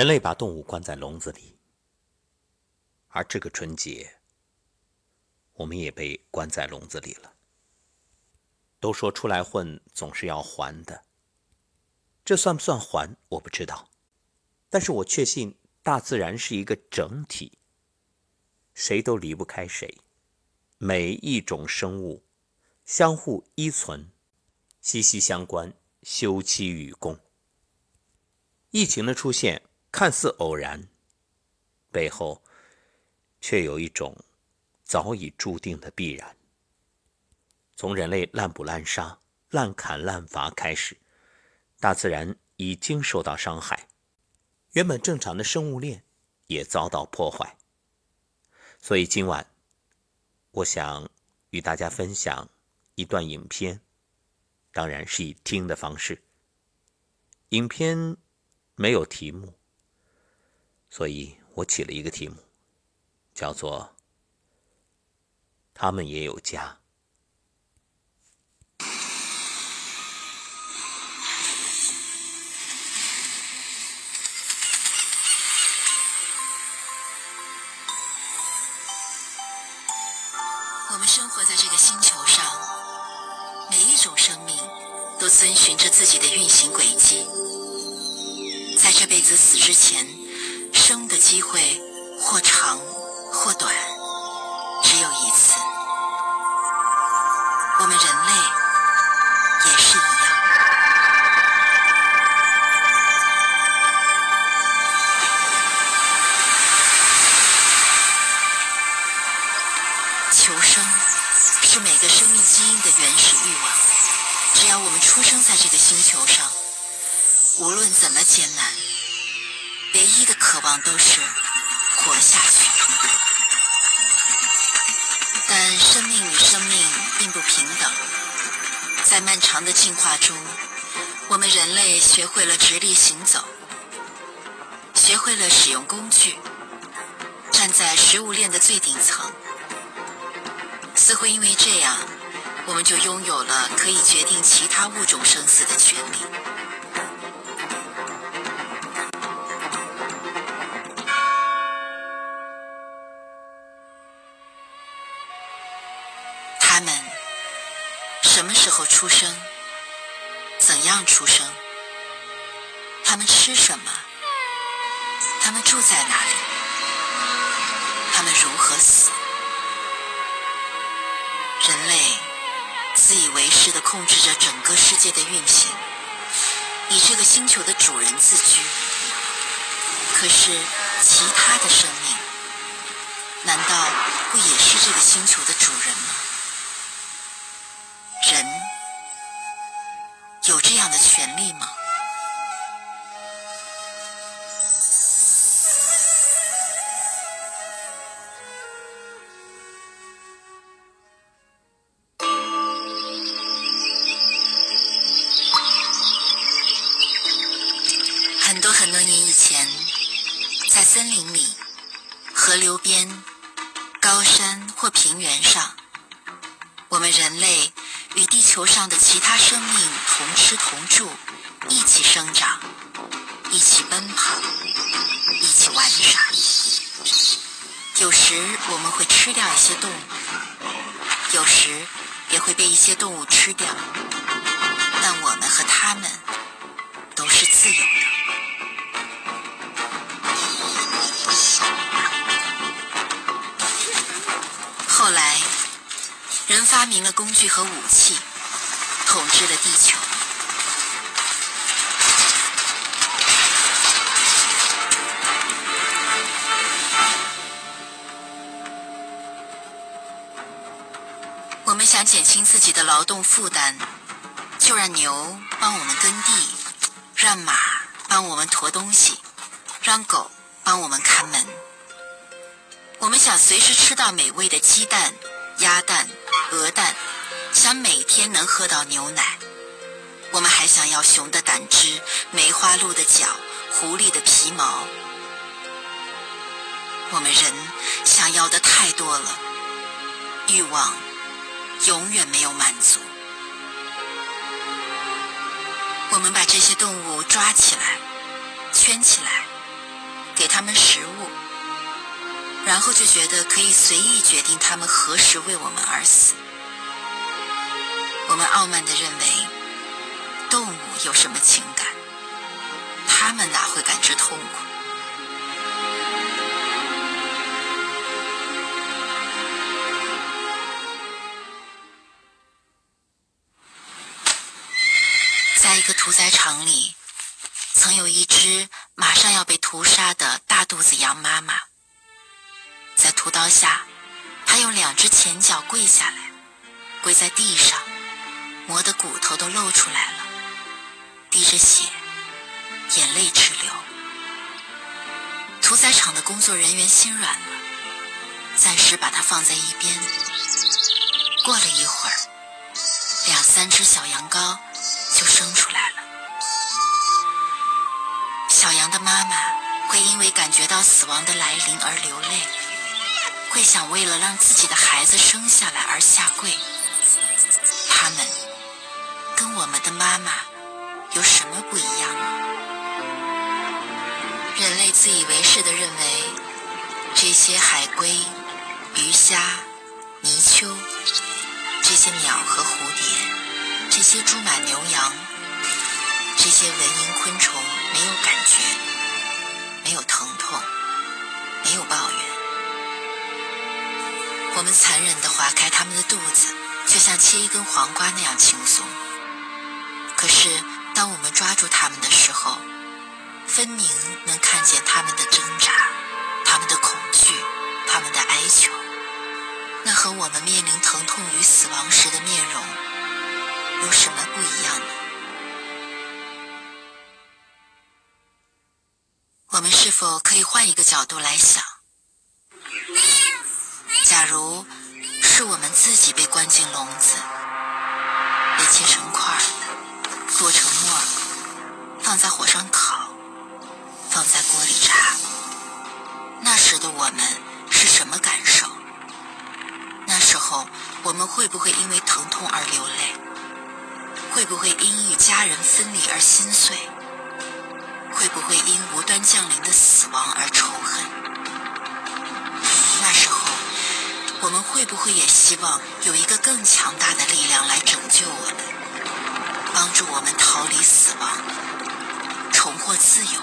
人类把动物关在笼子里，而这个春节，我们也被关在笼子里了。都说出来混总是要还的，这算不算还？我不知道，但是我确信大自然是一个整体，谁都离不开谁，每一种生物相互依存，息息相关，休戚与共。疫情的出现。看似偶然，背后却有一种早已注定的必然。从人类滥捕滥杀、滥砍滥伐开始，大自然已经受到伤害，原本正常的生物链也遭到破坏。所以今晚，我想与大家分享一段影片，当然是以听的方式。影片没有题目。所以我起了一个题目，叫做“他们也有家”。我们生活在这个星球上，每一种生命都遵循着自己的运行轨迹，在这辈子死之前。生的机会或长或短，只有一次。我们人类也是一样。求生是每个生命基因的原始欲望。只要我们出生在这个星球上，无论怎么艰难。唯一的渴望都是活下去，但生命与生命并不平等。在漫长的进化中，我们人类学会了直立行走，学会了使用工具，站在食物链的最顶层。似乎因为这样，我们就拥有了可以决定其他物种生死的权利。什么时候出生？怎样出生？他们吃什么？他们住在哪里？他们如何死？人类自以为是的控制着整个世界的运行，以这个星球的主人自居。可是，其他的生命，难道不也是这个星球的主人吗？样的权利吗？球上的其他生命同吃同住，一起生长，一起奔跑，一起玩耍。有时我们会吃掉一些动物，有时也会被一些动物吃掉。但我们和他们都是自由的。后来。人发明了工具和武器，统治了地球。我们想减轻自己的劳动负担，就让牛帮我们耕地，让马帮我们驮东西，让狗帮我们看门。我们想随时吃到美味的鸡蛋、鸭蛋。鹅蛋，想每天能喝到牛奶。我们还想要熊的胆汁、梅花鹿的角、狐狸的皮毛。我们人想要的太多了，欲望永远没有满足。我们把这些动物抓起来，圈起来，给它们食物，然后就觉得可以随意决定它们何时为我们而死。我们傲慢地认为，动物有什么情感？它们哪会感知痛苦？在一个屠宰场里，曾有一只马上要被屠杀的大肚子羊妈妈。在屠刀下，它用两只前脚跪下来，跪在地上，磨得骨头都露出来了，滴着血，眼泪直流。屠宰场的工作人员心软了，暂时把它放在一边。过了一会儿，两三只小羊羔。就生出来了。小羊的妈妈会因为感觉到死亡的来临而流泪，会想为了让自己的孩子生下来而下跪。他们我们的妈妈有什么不一样？人类自以为是的认为，这些海龟、鱼虾、泥鳅，这些鸟和蝴蝶。这些猪马牛羊，这些蚊蝇昆虫没有感觉，没有疼痛，没有抱怨。我们残忍地划开它们的肚子，就像切一根黄瓜那样轻松。可是，当我们抓住它们的时候，分明能看见它们的挣扎，它们的恐惧，它们的哀求。那和我们面临疼痛与死亡时的面容。有什么不一样呢？我们是否可以换一个角度来想？假如是我们自己被关进笼子，被切成块儿，剁成末儿，放在火上烤，放在锅里炸，那时的我们是什么感受？那时候我们会不会因为疼痛而流泪？会不会因与家人分离而心碎？会不会因无端降临的死亡而仇恨？那时候，我们会不会也希望有一个更强大的力量来拯救我们，帮助我们逃离死亡，重获自由？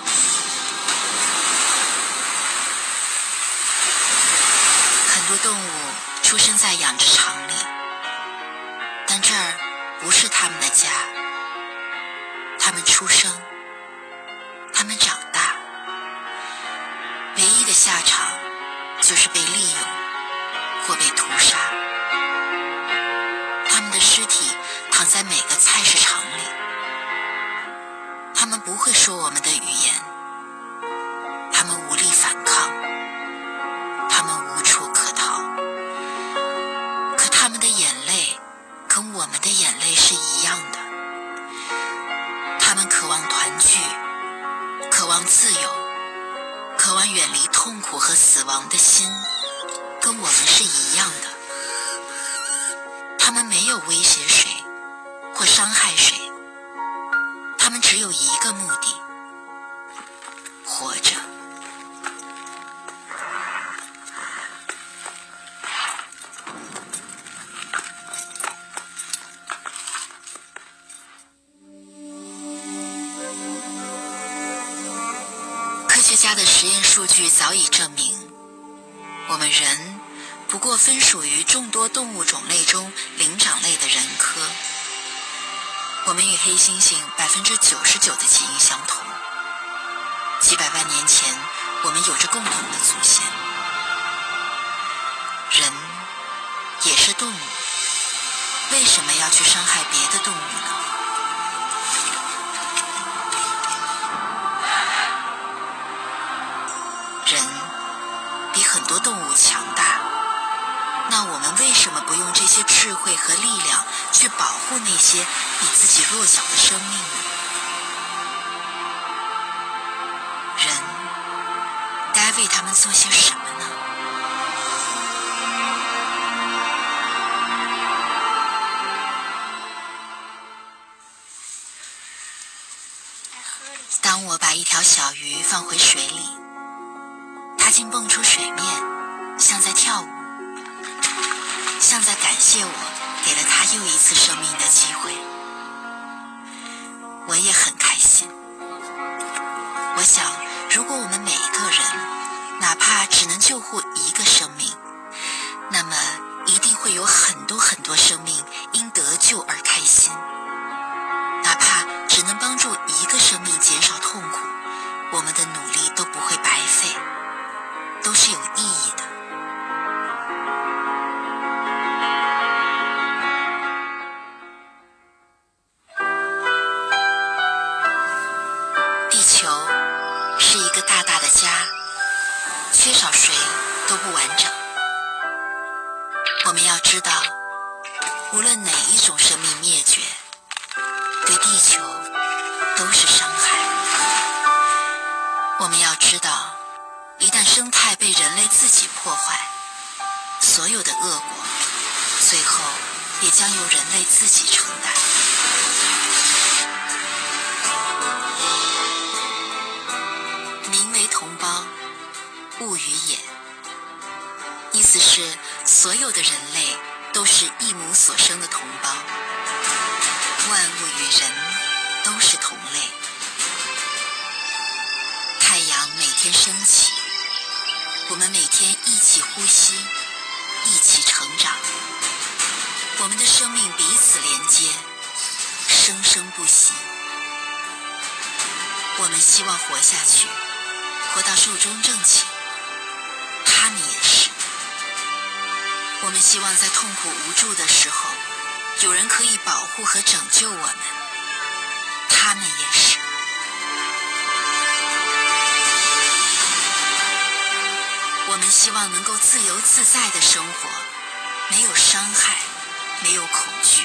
很多动物出生在养殖场里，但这儿。不是他们的家，他们出生，他们长大，唯一的下场就是被利用或被屠杀。他们的尸体躺在每个菜市场里，他们不会说我们的语言，他们无力反抗，他们无处可逃，可他们的眼泪。跟我们的眼泪是一样的，他们渴望团聚，渴望自由，渴望远离痛苦和死亡的心，跟我们是一样的。他们没有威胁谁或伤害谁，他们只有一个目的：活着。科学家的实验数据早已证明，我们人不过分属于众多动物种类中灵长类的人科。我们与黑猩猩百分之九十九的基因相同。几百万年前，我们有着共同的祖先。人也是动物，为什么要去伤害别的动物呢？人比很多动物强大，那我们为什么不用这些智慧和力量去保护那些比自己弱小的生命？人该为他们做些什么呢？当我把一条小鱼放回水里。它竟蹦出水面，像在跳舞，像在感谢我给了他又一次生命的机会。我也很开心。我想，如果我们每一个人，哪怕只能救护一个生命，那么一定会有很多很多生命因得救而开心。哪怕只能帮助一个生命减少痛苦，我们的努力生态被人类自己破坏，所有的恶果，最后也将由人类自己承担。民为同胞，物与也。意思是，所有的人类都是一母所生的同胞，万物与人都是同类。太阳每天升起，我们每天一起呼吸，一起成长。我们的生命彼此连接，生生不息。我们希望活下去，活到寿终正寝。他们也是。我们希望在痛苦无助的时候，有人可以保护和拯救我们。他们也是。我们希望能够自由自在的生活，没有伤害，没有恐惧。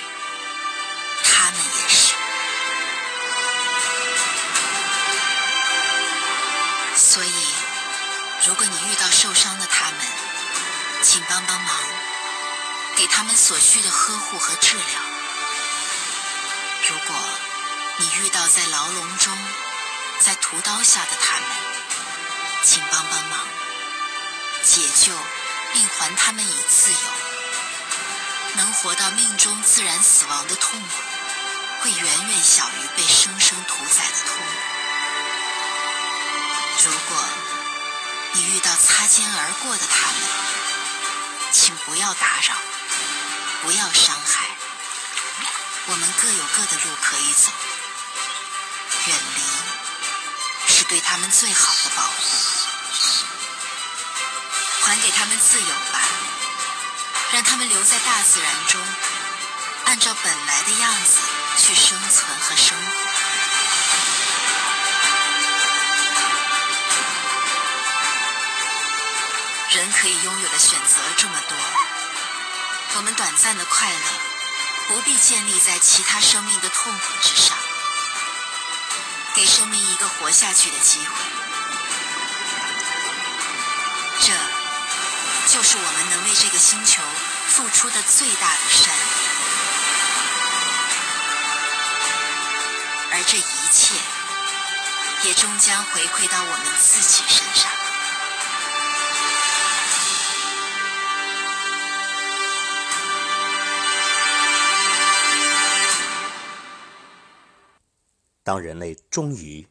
他们也是。所以，如果你遇到受伤的他们，请帮帮忙，给他们所需的呵护和治疗。如果你遇到在牢笼中、在屠刀下的他们，请帮帮忙，解救并还他们以自由。能活到命中自然死亡的痛苦，会远远小于被生生屠宰的痛苦。如果你遇到擦肩而过的他们，请不要打扰，不要伤害。我们各有各的路可以走，远离是对他们最好的保护。还给他们自由吧，让他们留在大自然中，按照本来的样子去生存和生活。人可以拥有的选择这么多，我们短暂的快乐不必建立在其他生命的痛苦之上，给生命一个活下去的机会，就是我们能为这个星球付出的最大的善，而这一切也终将回馈到我们自己身上。当人类终于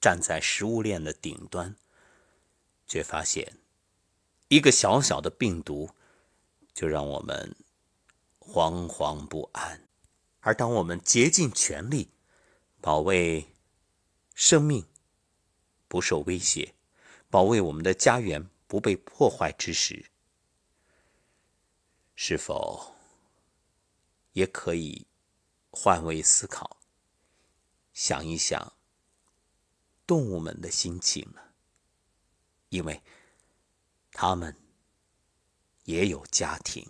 站在食物链的顶端，却发现一个小小的病毒就让我们惶惶不安。而当我们竭尽全力保卫生命不受威胁，保卫我们的家园不被破坏之时，是否也可以换位思考？想一想动物们的心情呢，因为他们也有家庭。